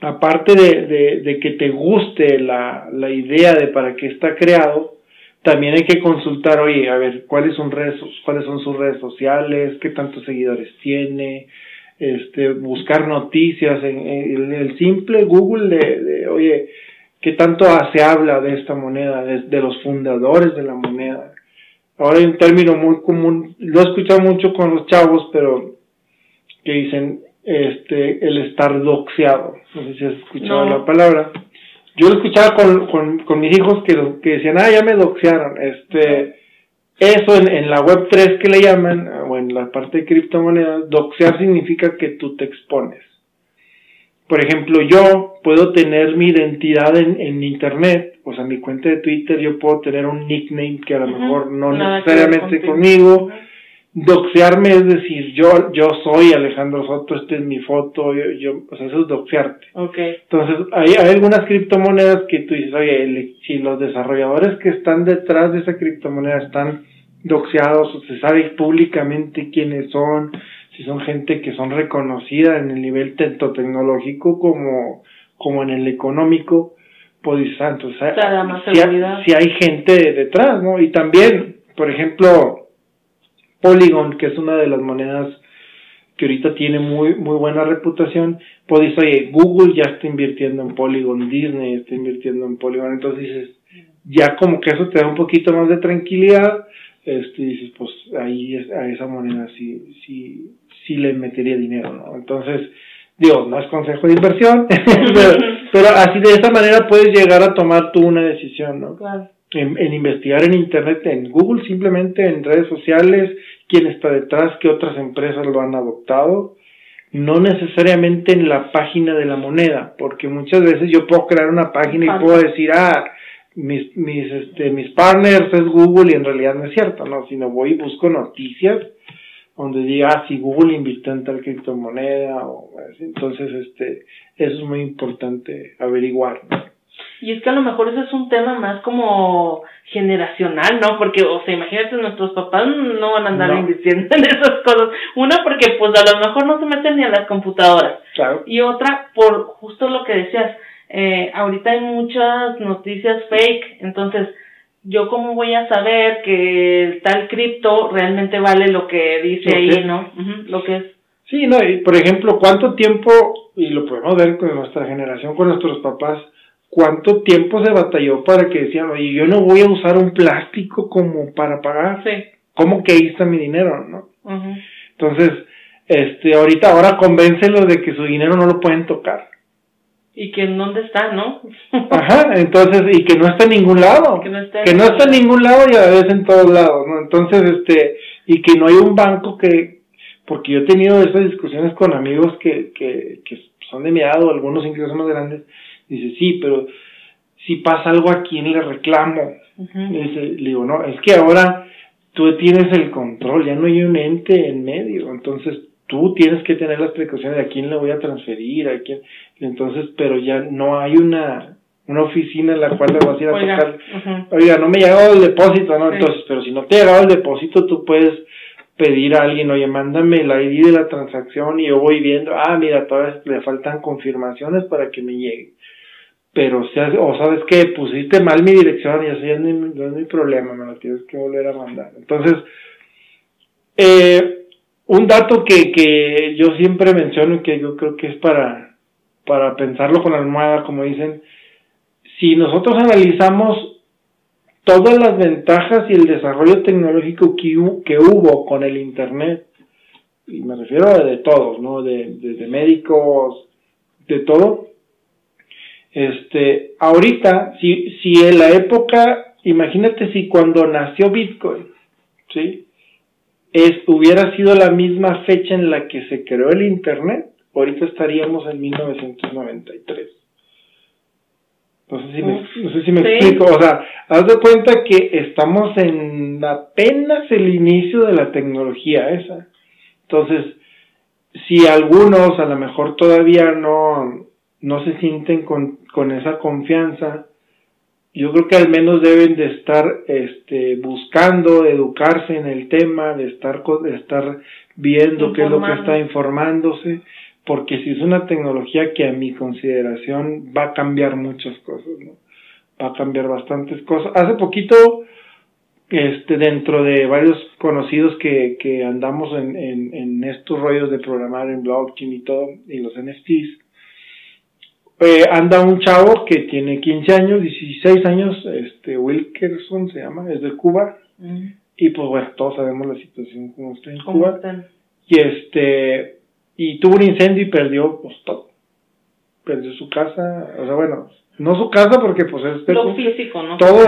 aparte de, de, que te guste la, la, idea de para qué está creado, también hay que consultar, oye, a ver, cuáles son redes, cuáles son sus redes sociales, qué tantos seguidores tiene, este, buscar noticias en, el simple Google de, de, oye, qué tanto se habla de esta moneda, de, de, los fundadores de la moneda. Ahora hay un término muy común, lo he escuchado mucho con los chavos, pero que dicen, este, el estar doxeado. No sé si has escuchado la palabra. Yo lo escuchaba con, con, con mis hijos que, que decían, ah, ya me doxearon. Este, eso en, en la web 3 que le llaman, o en la parte de criptomonedas, doxear significa que tú te expones. Por ejemplo, yo puedo tener mi identidad en, en internet, o sea, mi cuenta de Twitter, yo puedo tener un nickname que a lo mejor no necesariamente conmigo, Doxearme es decir, yo, yo soy Alejandro Soto, esta es mi foto, yo, yo, o sea, eso es doxearte. Okay. Entonces, hay, hay algunas criptomonedas que tú dices, oye, si los desarrolladores que están detrás de esa criptomoneda están doxeados o se sabe públicamente quiénes son, si son gente que son reconocida en el nivel tanto tecnológico como, como en el económico, pues santo, o sea, si, hay, si hay gente detrás, ¿no? Y también, por ejemplo, Polygon, que es una de las monedas que ahorita tiene muy, muy buena reputación, pues oye, Google ya está invirtiendo en Polygon, Disney está invirtiendo en Polygon, entonces dices, ya como que eso te da un poquito más de tranquilidad, este, dices, pues ahí a esa moneda sí, sí, sí le metería dinero, ¿no? Entonces, digo, no es consejo de inversión, pero, así de esa manera puedes llegar a tomar tú una decisión, ¿no? Claro. En, en, investigar en Internet, en Google, simplemente en redes sociales, quién está detrás, qué otras empresas lo han adoptado, no necesariamente en la página de la moneda, porque muchas veces yo puedo crear una página y puedo decir, ah, mis, mis, este, mis partners es Google y en realidad no es cierto, no, sino voy y busco noticias donde diga, ah, si Google invirtió en tal criptomoneda, o entonces, este, eso es muy importante averiguar. Y es que a lo mejor ese es un tema más como generacional, ¿no? Porque, o sea, imagínate, nuestros papás no van a andar invirtiendo en esas cosas. Una, porque pues a lo mejor no se meten ni a las computadoras. Claro. Y otra, por justo lo que decías, eh, ahorita hay muchas noticias fake, entonces, yo cómo voy a saber que tal cripto realmente vale lo que dice ahí, ¿no? lo que es. Sí, no, y por ejemplo, ¿cuánto tiempo, y lo podemos ver con nuestra generación, con nuestros papás, cuánto tiempo se batalló para que decían, oye, yo no voy a usar un plástico como para pagar. Sí. ¿Cómo que ahí está mi dinero, no? Entonces, este, ahorita, ahora convéncelos de que su dinero no lo pueden tocar. Y que en dónde está, ¿no? Ajá, entonces, y que no está en ningún lado. Que no está, que no está en ningún lado y a veces en todos lados, ¿no? Entonces, este, y que no hay un banco que, porque yo he tenido esas discusiones con amigos que, que, que son de mi edad o algunos incluso más grandes, Dice, sí, pero si pasa algo a quién le reclamo. Dice, le digo, no, es que ahora tú tienes el control, ya no hay un ente en medio, entonces tú tienes que tener las precauciones de a quién le voy a transferir, a quién, entonces, pero ya no hay una, una oficina en la cual le vas a ir a tocar, oiga, no me llegado el depósito, ¿no? Entonces, pero si no te ha llegado el depósito, tú puedes pedir a alguien, oye, mándame la ID de la transacción y yo voy viendo, ah, mira, todavía le faltan confirmaciones para que me llegue pero o sabes que pusiste mal mi dirección y eso ya no, es mi problema, me lo tienes que volver a mandar. Entonces, eh, un dato que, que yo siempre menciono y que yo creo que es para, para pensarlo con la almohada, como dicen, si nosotros analizamos todas las ventajas y el desarrollo tecnológico que, que hubo con el Internet, y me refiero a de todos, ¿no? De, de, médicos, de todo. Este, ahorita, si, si en la época, imagínate si cuando nació Bitcoin, ¿sí? Es, hubiera sido la misma fecha en la que se creó el Internet, ahorita estaríamos en 1993. No sé si me, no sé si me explico, o sea, haz de cuenta que estamos en apenas el inicio de la tecnología esa. Entonces, si algunos a lo mejor todavía no, no se sienten con, con esa confianza, yo creo que al menos deben de estar este, buscando educarse en el tema, de estar, de estar viendo qué es lo que está informándose, porque si es una tecnología que a mi consideración va a cambiar muchas cosas, ¿no? Va a cambiar bastantes cosas. Hace poquito, este, dentro de varios conocidos que, que andamos en, en, en estos rollos de programar en blockchain y todo, y los NFTs, eh, anda un chavo que tiene 15 años, 16 años, este Wilkerson se llama, es de Cuba. Y pues bueno, todos sabemos la situación como está en Cuba. Y este, y tuvo un incendio y perdió pues todo. Perdió su casa, o sea, bueno, no su casa porque pues es lo físico, ¿no? Todo,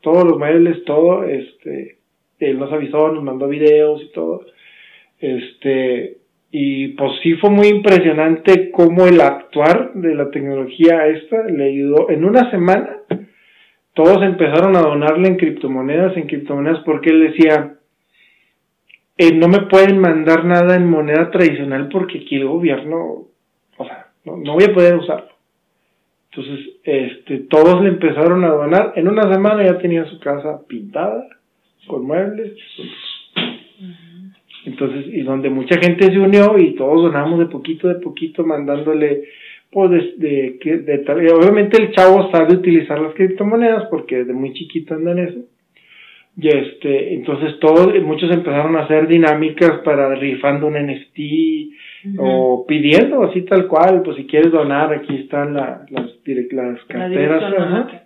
todos los muebles, todo, este, él nos avisó, nos mandó videos y todo. Este, y pues sí fue muy impresionante cómo el actuar de la tecnología esta le ayudó. En una semana todos empezaron a donarle en criptomonedas, en criptomonedas, porque él decía, eh, no me pueden mandar nada en moneda tradicional porque aquí el gobierno, o sea, no, voy a poder usarlo. Entonces, este, todos le empezaron a donar. En una semana ya tenía su casa pintada, con muebles. Entonces, y donde mucha gente se unió y todos donamos de poquito de poquito mandándole, pues, de, de, obviamente el chavo sabe utilizar las criptomonedas porque desde muy chiquito anda en eso. Y este, entonces todos, muchos empezaron a hacer dinámicas para rifando un NFT o pidiendo así tal cual, pues si quieres donar, aquí están la, las, las carteras.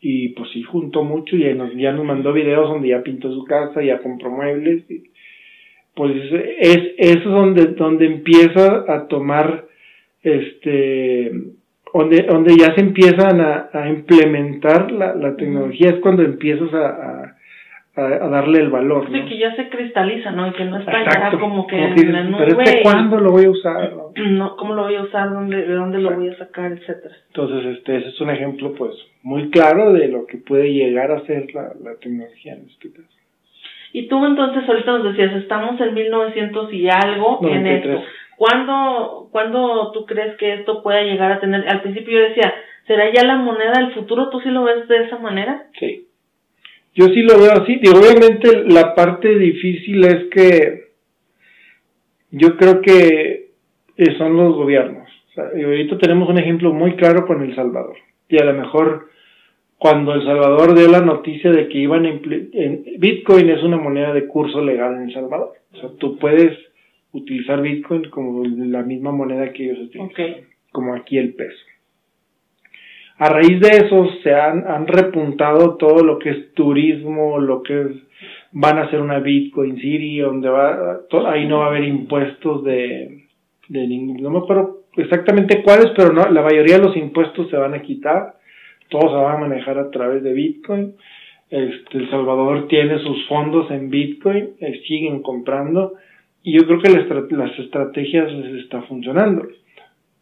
y pues sí, juntó mucho y nos, ya nos mandó videos donde ya pintó su casa, ya compró muebles. Y, pues es, es donde, donde empieza a tomar, este, donde, donde ya se empiezan a, a implementar la, la tecnología, es cuando empiezas a, a, a darle el valor. Sí, que ya se cristaliza, ¿no? Y que no está ya como que en la nube. Pero este, ¿cuándo lo voy a usar? No? ¿Cómo lo voy a usar? ¿Dónde, ¿De dónde lo voy a sacar? Etcétera. Entonces, este, ese es un ejemplo, pues, muy claro de lo que puede llegar a ser la, la tecnología en este caso. Y tú entonces ahorita nos decías, estamos en 1900 y algo en esto. ¿Cuándo, ¿Cuándo tú crees que esto pueda llegar a tener? Al principio yo decía, ¿será ya la moneda del futuro? ¿Tú sí lo ves de esa manera? Sí. Yo sí lo veo así. Y obviamente la parte difícil es que yo creo que son los gobiernos. O sea, y ahorita tenemos un ejemplo muy claro con El Salvador. Y a lo mejor cuando El Salvador dio la noticia de que iban a en, Bitcoin es una moneda de curso legal en El Salvador. O sea, tú puedes utilizar Bitcoin como la misma moneda que ellos utilizan, como aquí el peso. A raíz de eso se han, han repuntado todo lo que es turismo, lo que es, van a hacer una Bitcoin City, donde va, ahí no va a haber impuestos de, de no me acuerdo exactamente cuáles, pero no, la mayoría de los impuestos se van a quitar todo se va a manejar a través de Bitcoin. Este, el Salvador tiene sus fondos en Bitcoin, eh, siguen comprando y yo creo que las estrategias les está funcionando.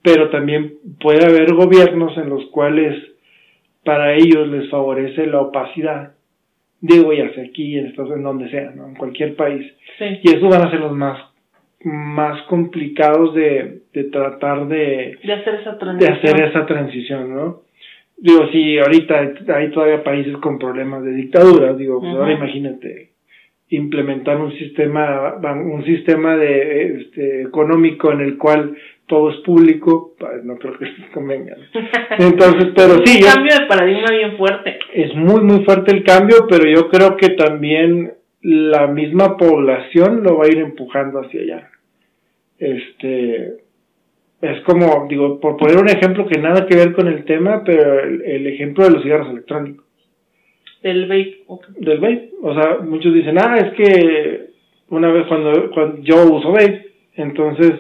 Pero también puede haber gobiernos en los cuales para ellos les favorece la opacidad. Digo, ya sea aquí, en Estados en donde sea, ¿no? en cualquier país. Y esos van a ser los más más complicados de, de tratar de, de hacer esa transición. De hacer esa transición, ¿no? Digo, si ahorita hay todavía países con problemas de dictadura, digo, pues ahora imagínate implementar un sistema, un sistema de este, económico en el cual todo es público, pues no creo que les convenga. Entonces, pero sí. Un cambio de paradigma bien fuerte. Es muy, muy fuerte el cambio, pero yo creo que también la misma población lo va a ir empujando hacia allá. Este, es como, digo, por poner un ejemplo que nada que ver con el tema, pero el, ejemplo de los cigarros electrónicos. Del vape. Del vape. O sea, muchos dicen, ah, es que una vez cuando, cuando yo uso vape, entonces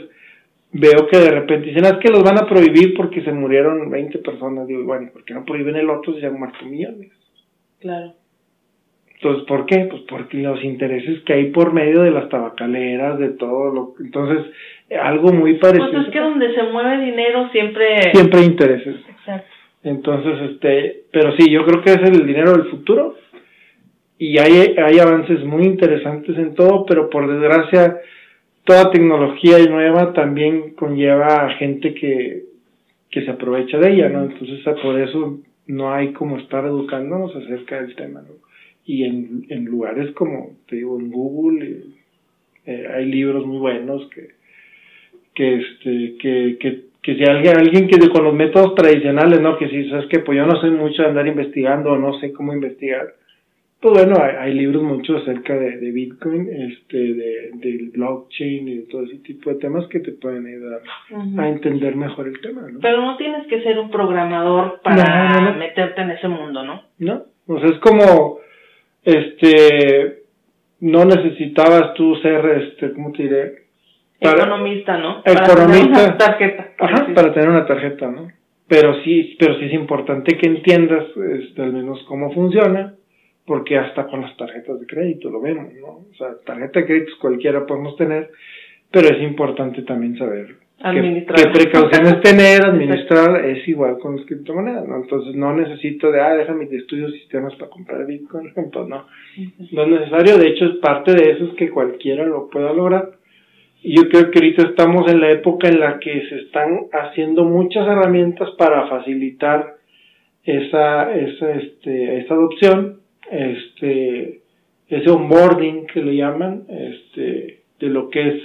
veo que de repente dicen, ah, es que los van a prohibir porque se murieron 20 personas. Digo, bueno, ¿por qué no prohíben el otro si se han muerto millones? Claro. Entonces, ¿por qué? Pues porque los intereses que hay por medio de las tabacaleras, de todo lo... Entonces, algo muy parecido. Pues es que donde se mueve dinero siempre... Siempre hay intereses. Exacto. Entonces, este, pero sí, yo creo que es el dinero del futuro y hay, hay avances muy interesantes en todo, pero por desgracia, toda tecnología nueva también conlleva a gente que, que se aprovecha de ella, ¿no? Entonces, por eso no hay como estar educándonos acerca del tema, ¿no? y en, en lugares como, te digo, en Google, eh, hay libros muy buenos que, que, este, que, que, que si alguien, alguien que con los métodos tradicionales, ¿no? Que si sabes que pues yo no sé mucho de andar investigando o no sé cómo investigar, pues bueno, hay, hay libros muchos acerca de, de Bitcoin, este, de, del blockchain y de todo ese tipo de temas que te pueden ayudar a entender mejor el tema, ¿no? Pero no tienes que ser un programador para meterte en ese mundo, ¿no? No, o sea, es como, este, no necesitabas tú ser, este, ¿cómo te diré? Economista, ¿no? Economista. Para tener una tarjeta. Ajá, para tener una tarjeta, ¿no? Pero sí, pero sí es importante que entiendas, este, al menos cómo funciona, porque hasta con las tarjetas de crédito lo vemos, ¿no? O sea, tarjeta de crédito cualquiera podemos tener, pero es importante también saber qué, precauciones tener, administrar, es igual con las criptomonedas, ¿no? Entonces no necesito de, ah, déjame de estudio sistemas para comprar Bitcoin, entonces no, no es necesario, de hecho es parte de eso es que cualquiera lo pueda lograr. Y yo creo que ahorita estamos en la época en la que se están haciendo muchas herramientas para facilitar esa, esa, este, esa adopción, este, ese onboarding que le llaman, este, de lo que es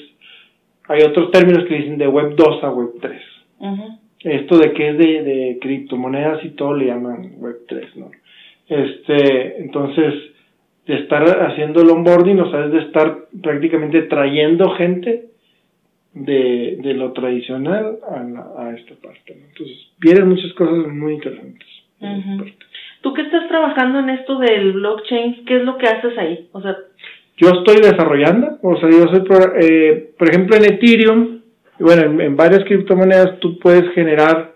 hay otros términos que dicen de Web 2 a Web 3. Esto de que es de, de, criptomonedas y todo le llaman Web 3, ¿no? Este, entonces, de estar haciendo el onboarding, o sea, es de estar prácticamente trayendo gente de, de lo tradicional a, a esta parte, ¿no? Entonces, vienen muchas cosas muy interesantes. Tú que estás trabajando en esto del blockchain, ¿qué es lo que haces ahí? O sea, yo estoy desarrollando, o sea, yo soy, eh, por ejemplo, en Ethereum, bueno, en, varias criptomonedas tú puedes generar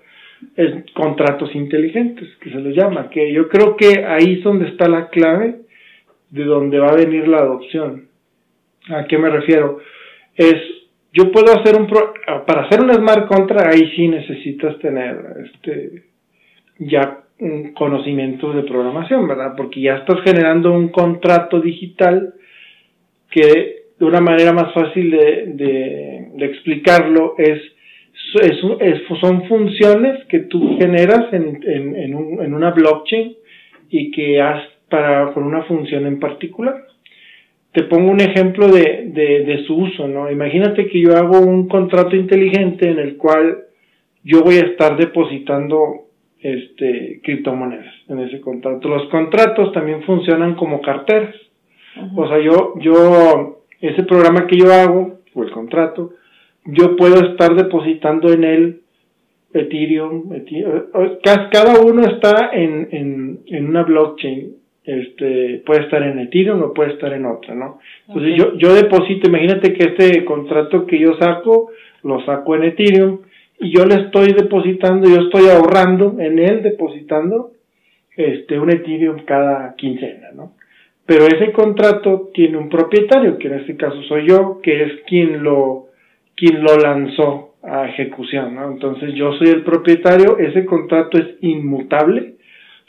contratos inteligentes, que se les llama, que yo creo que ahí es donde está la clave de donde va a venir la adopción. ¿A qué me refiero? Es, yo puedo hacer un, para hacer un smart contract, ahí sí necesitas tener, este, ya un conocimiento de programación, ¿verdad? Porque ya estás generando un contrato digital que de una manera más fácil de, de, explicarlo es, es, son funciones que tú generas en, en, en, un, en una blockchain y que has para con una función en particular. Te pongo un ejemplo de, de, de, su uso, ¿no? Imagínate que yo hago un contrato inteligente en el cual yo voy a estar depositando este criptomonedas en ese contrato. Los contratos también funcionan como carteras. O sea, yo, yo, ese programa que yo hago, o el contrato, yo puedo estar depositando en él Ethereum, cada uno está en, en, en una blockchain, este, puede estar en Ethereum o puede estar en otra, ¿no? Entonces yo, yo deposito, imagínate que este contrato que yo saco, lo saco en Ethereum, y yo le estoy depositando, yo estoy ahorrando en él, depositando, este, un Ethereum cada quincena, ¿no? pero ese contrato tiene un propietario, que en este caso soy yo, que es quien lo, quien lo lanzó a ejecución, ¿no? Entonces yo soy el propietario, ese contrato es inmutable,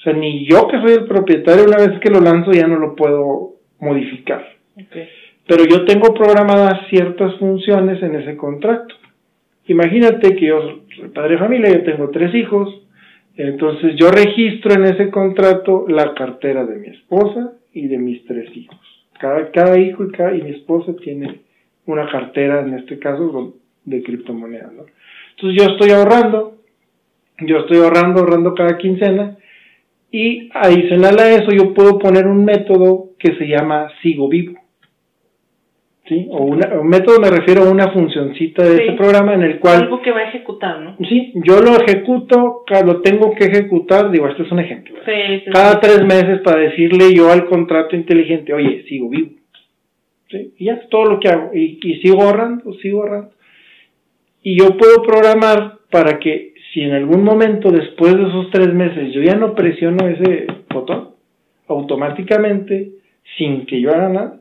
sea, ni yo que soy el propietario, una vez que lo lanzo ya no lo puedo modificar. Pero yo tengo programadas ciertas funciones en ese contrato. Imagínate que yo soy padre de familia, yo tengo tres hijos, entonces yo registro en ese contrato la cartera de mi esposa, y de mis tres hijos. Cada, cada hijo y, cada, y mi esposa tiene una cartera, en este caso, de criptomonedas, ¿no? Entonces yo estoy ahorrando, yo estoy ahorrando, ahorrando cada quincena, y adicional a eso yo puedo poner un método que se llama sigo vivo. ¿sí? O una, un método me refiero a una funcioncita de Sí. ese programa en el cual, Algo que va a ejecutar, ¿no? sí, yo lo ejecuto, lo tengo que ejecutar, digo, este es un ejemplo. Sí, sí, Cada tres meses para decirle yo al contrato inteligente, oye, sigo vivo. ¿Sí? Y ya es todo lo que hago. Y, y sigo ahorrando, sigo ahorrando. Y yo puedo programar para que si en algún momento después de esos tres meses yo ya no presiono ese botón, automáticamente, sin que yo haga nada,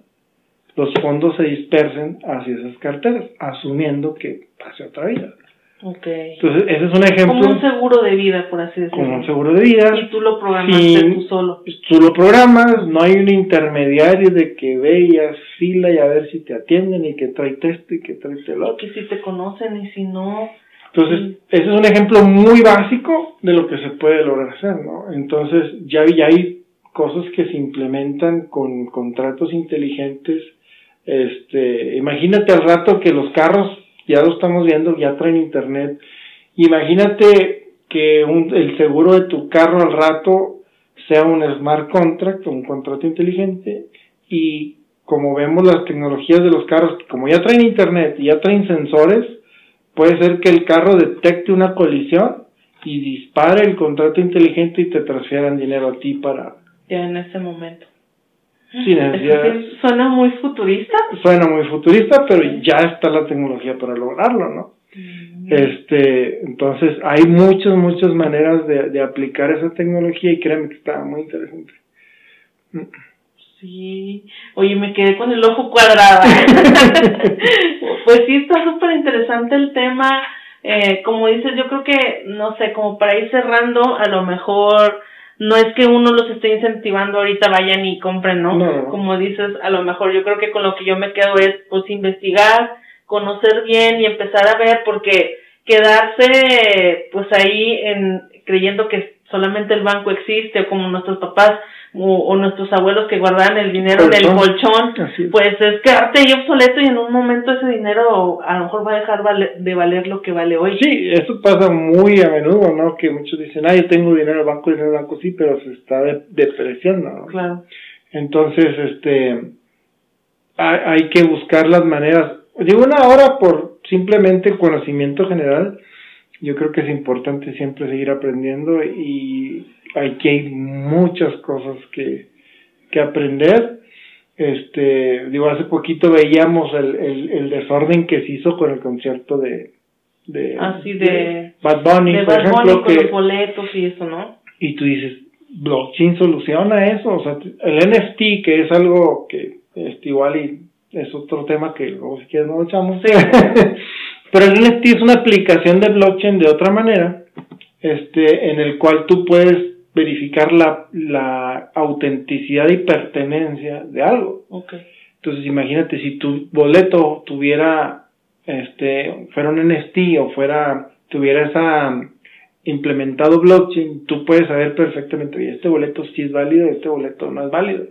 los fondos se dispersen hacia esas carteras, asumiendo que pase otra vida. Ok. Entonces, ese es un ejemplo Como un seguro de vida, por así decirlo. como un seguro de vida. Y tú lo programaste tú solo. Tú lo programas, no hay un intermediario de que veas fila y a ver si te atienden y que trae esto y que trae el O otro. que si te conocen y si no. Entonces, ese es un ejemplo muy básico de lo que se puede lograr hacer, ¿no? Entonces, ya, ya hay cosas que se implementan con contratos inteligentes. Este, imagínate al rato que los carros, ya lo estamos viendo, ya traen internet. Imagínate que un, el seguro de tu carro al rato sea un smart contract, un contrato inteligente, y como vemos las tecnologías de los carros, como ya traen internet y ya traen sensores, puede ser que el carro detecte una colisión y dispare el contrato inteligente y te transfieran dinero a ti para Ya en ese momento. sin necesidad. Suena muy futurista. Suena muy futurista, pero ya está la tecnología para lograrlo, ¿no? Mm. Este, entonces hay muchas, muchas maneras de, de aplicar esa tecnología y créeme que está muy interesante. Sí. Oye, me quedé con el ojo cuadrado. pues sí, está súper interesante el tema. Eh, como dices, yo creo que, no sé, como para ir cerrando, a lo mejor no es que uno los esté incentivando ahorita vayan y compren, ¿no? No. Como dices, a lo mejor yo creo que con lo que yo me quedo es pues investigar, conocer bien y empezar a ver porque quedarse pues ahí en creyendo que solamente el banco existe o como nuestros papás o, o nuestros abuelos que guardaban el dinero en el Colchón. es. pues es quedarte ahí obsoleto y en un momento ese dinero a lo mejor va a dejar vale- de valer lo que vale hoy. Sí, eso pasa muy a menudo, ¿no? Que muchos dicen, ah, yo tengo dinero en el banco, dinero en el banco, sí, pero se está de- depreciando, ¿no? Claro. Entonces, este, hay, hay que buscar las maneras. Digo, una hora por simplemente conocimiento general, yo creo que es importante siempre seguir aprendiendo y aquí hay muchas cosas que, que aprender. Este, digo, hace poquito veíamos el, el, el desorden que se hizo con el concierto de, de, Así de- Bad Bunny, de por Bad Bunny ejemplo, con que, los boletos y eso, ¿no? y tú dices, blockchain soluciona eso, o sea, el NFT que es algo que este, igual y es otro tema que luego si quieres no lo echamos. Sí. Pero el NFT es una aplicación de blockchain de otra manera, este, en el cual tú puedes verificar la, la autenticidad y pertenencia de algo. Okay. Entonces imagínate si tu boleto tuviera, este, fuera un NFT o fuera, tuviera esa um, implementado blockchain, tú puedes saber perfectamente, oye, este boleto sí es válido, este boleto no es válido.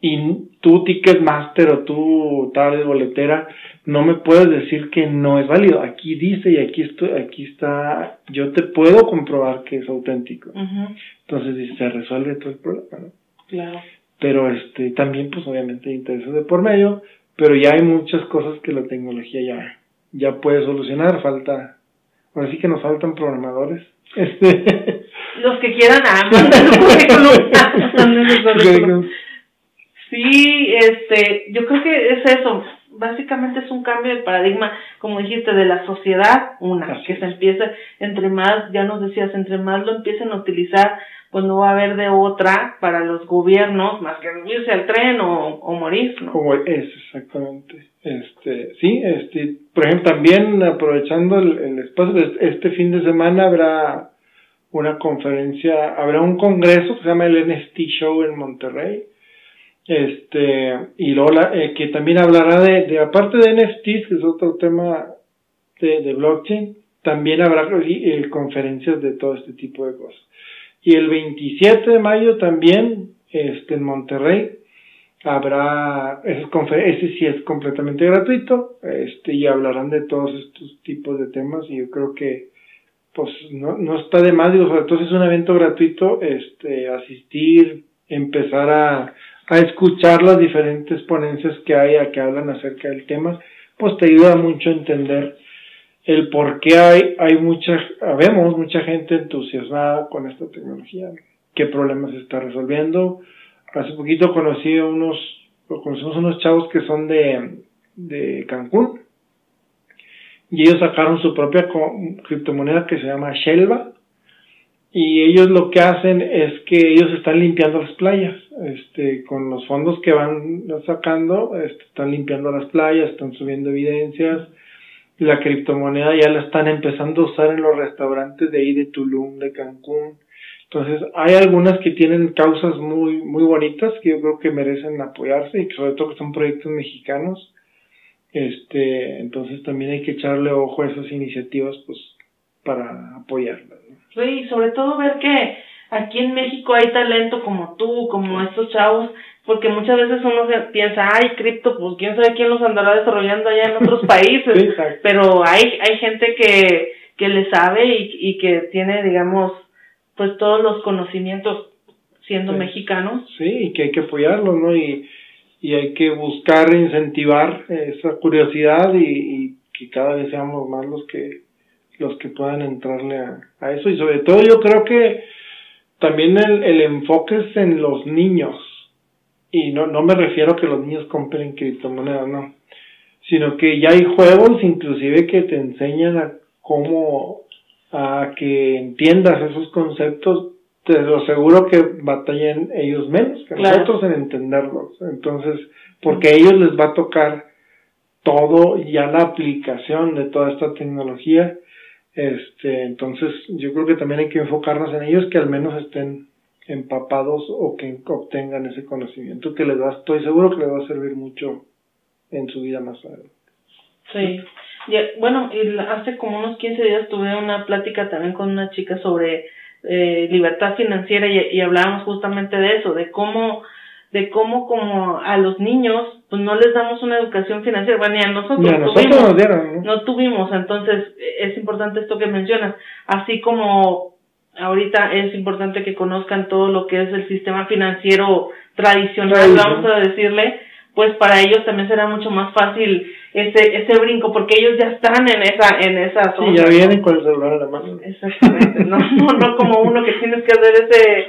Y tú, Ticketmaster o tú, tal boletera, no me puedes decir que no es válido. Aquí dice y aquí, estoy, aquí está, yo te puedo comprobar que es auténtico. Ujú, Entonces se resuelve todo el problema, ¿no? Claro. pero este también pues obviamente hay intereses de por medio pero ya hay muchas cosas que la tecnología ya ya puede solucionar falta ahora sí que nos faltan programadores este Los que quieran, ah. Sí, este, yo creo que es eso. Básicamente es un cambio de paradigma, como dijiste, de la sociedad, una, Así que es. se empieza, entre más, ya nos decías, entre más lo empiecen a utilizar, pues no va a haber de otra para los gobiernos más que subirse al tren o, o morir, ¿no? como es exactamente este sí este por ejemplo también aprovechando el, el espacio es- este fin de semana habrá una conferencia habrá un congreso que se llama el NFT Show en Monterrey este y luego la- eh, que también hablará de, de aparte de NFTs que es otro tema de, de blockchain también habrá eh, conferencias de todo este tipo de cosas. Y el 27 de mayo también este en Monterrey habrá ese, es confer- ese sí es completamente gratuito este y hablarán de todos estos tipos de temas y yo creo que pues no, no está de más digo sobre es un evento gratuito este asistir empezar a, a escuchar las diferentes ponencias que hay, a que hablan acerca del tema, pues te ayuda mucho a entender el por qué hay, hay mucha, vemos mucha gente entusiasmada con esta tecnología, qué problemas está resolviendo. Hace poquito conocí a unos, conocimos unos chavos que son de, de Cancún, y ellos sacaron su propia criptomoneda que se llama Shelva, y ellos lo que hacen es que ellos están limpiando las playas, este, con los fondos que van sacando, este, están limpiando las playas, están subiendo evidencias, la criptomoneda ya la están empezando a usar en los restaurantes de ahí de Tulum, de Cancún. Entonces, hay algunas que tienen causas muy, muy bonitas que yo creo que merecen apoyarse y que sobre todo que son proyectos mexicanos. Este, entonces también hay que echarle ojo a esas iniciativas, pues, para apoyarlas. Sí, sobre todo ver que aquí en México hay talento como tú, como estos chavos, porque muchas veces uno piensa, ay, cripto, pues quién sabe quién los andará desarrollando allá en otros países, pero hay, hay gente que, que le sabe y, y que tiene, digamos, pues todos los conocimientos siendo mexicanos. Sí, y que hay que apoyarlos, ¿no? Y, y hay que buscar incentivar esa curiosidad y, y que cada vez seamos más los que los que puedan entrarle a, a eso. Y sobre todo yo creo que también el, el enfoque es en los niños. Y no, no me refiero a que los niños compren criptomonedas, no, sino que ya hay juegos inclusive que te enseñan a cómo a que entiendas esos conceptos, te lo aseguro que batallen ellos menos que nosotros en entenderlos. Entonces, porque a ellos les va a tocar todo ya la aplicación de toda esta tecnología. Este, entonces yo creo que también hay que enfocarnos en ellos que al menos estén empapados o que obtengan ese conocimiento que les va, estoy seguro que les va a servir mucho en su vida más adelante. Sí. bueno, hace como unos 15 días tuve una plática también con una chica sobre eh, libertad financiera y hablábamos justamente de eso, de cómo de cómo como a los niños pues no les damos una educación financiera, bueno, ni a nosotros, nosotros dieron, ¿no? no tuvimos, entonces es importante esto que mencionas, así como ahorita es importante que conozcan todo lo que es el sistema financiero tradicional, vamos a decirle, pues para ellos también será mucho más fácil ese ese brinco porque ellos ya están en esa en esa zona. Sí, ya vienen con el celular en la mano. Exactamente, no, no, como uno que tienes que hacer ese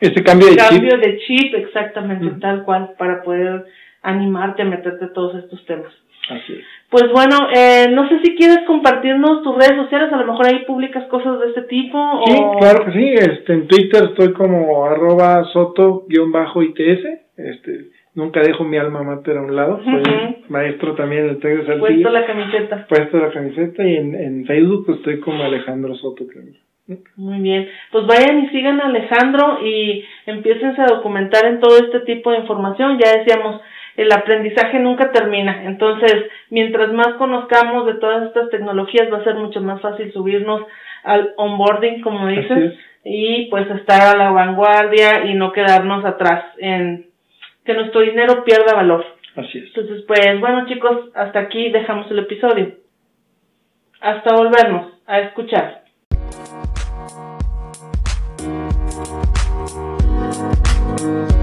ese cambio de cambio chip. de chip exactamente tal cual para poder animarte a meterte todos estos temas. Así es. Pues bueno, eh, no sé si quieres compartirnos tus redes sociales, a lo mejor ahí publicas cosas de este tipo. Sí, claro que sí, este, en Twitter estoy como arroba soto-its, este, nunca dejo mi alma mater a un lado, soy maestro también del TEC de. Puesto la camiseta. Puesto la camiseta y en, en Facebook estoy como Alejandro Soto Muy bien, pues vayan y sigan a Alejandro y empiecen a documentar en todo este tipo de información, ya decíamos, el aprendizaje nunca termina. Entonces, mientras más conozcamos de todas estas tecnologías, va a ser mucho más fácil subirnos al onboarding, como dices, y pues estar a la vanguardia y no quedarnos atrás en que nuestro dinero pierda valor. Así es. Entonces, pues bueno chicos, hasta aquí dejamos el episodio. Hasta volvernos a escuchar. Bye.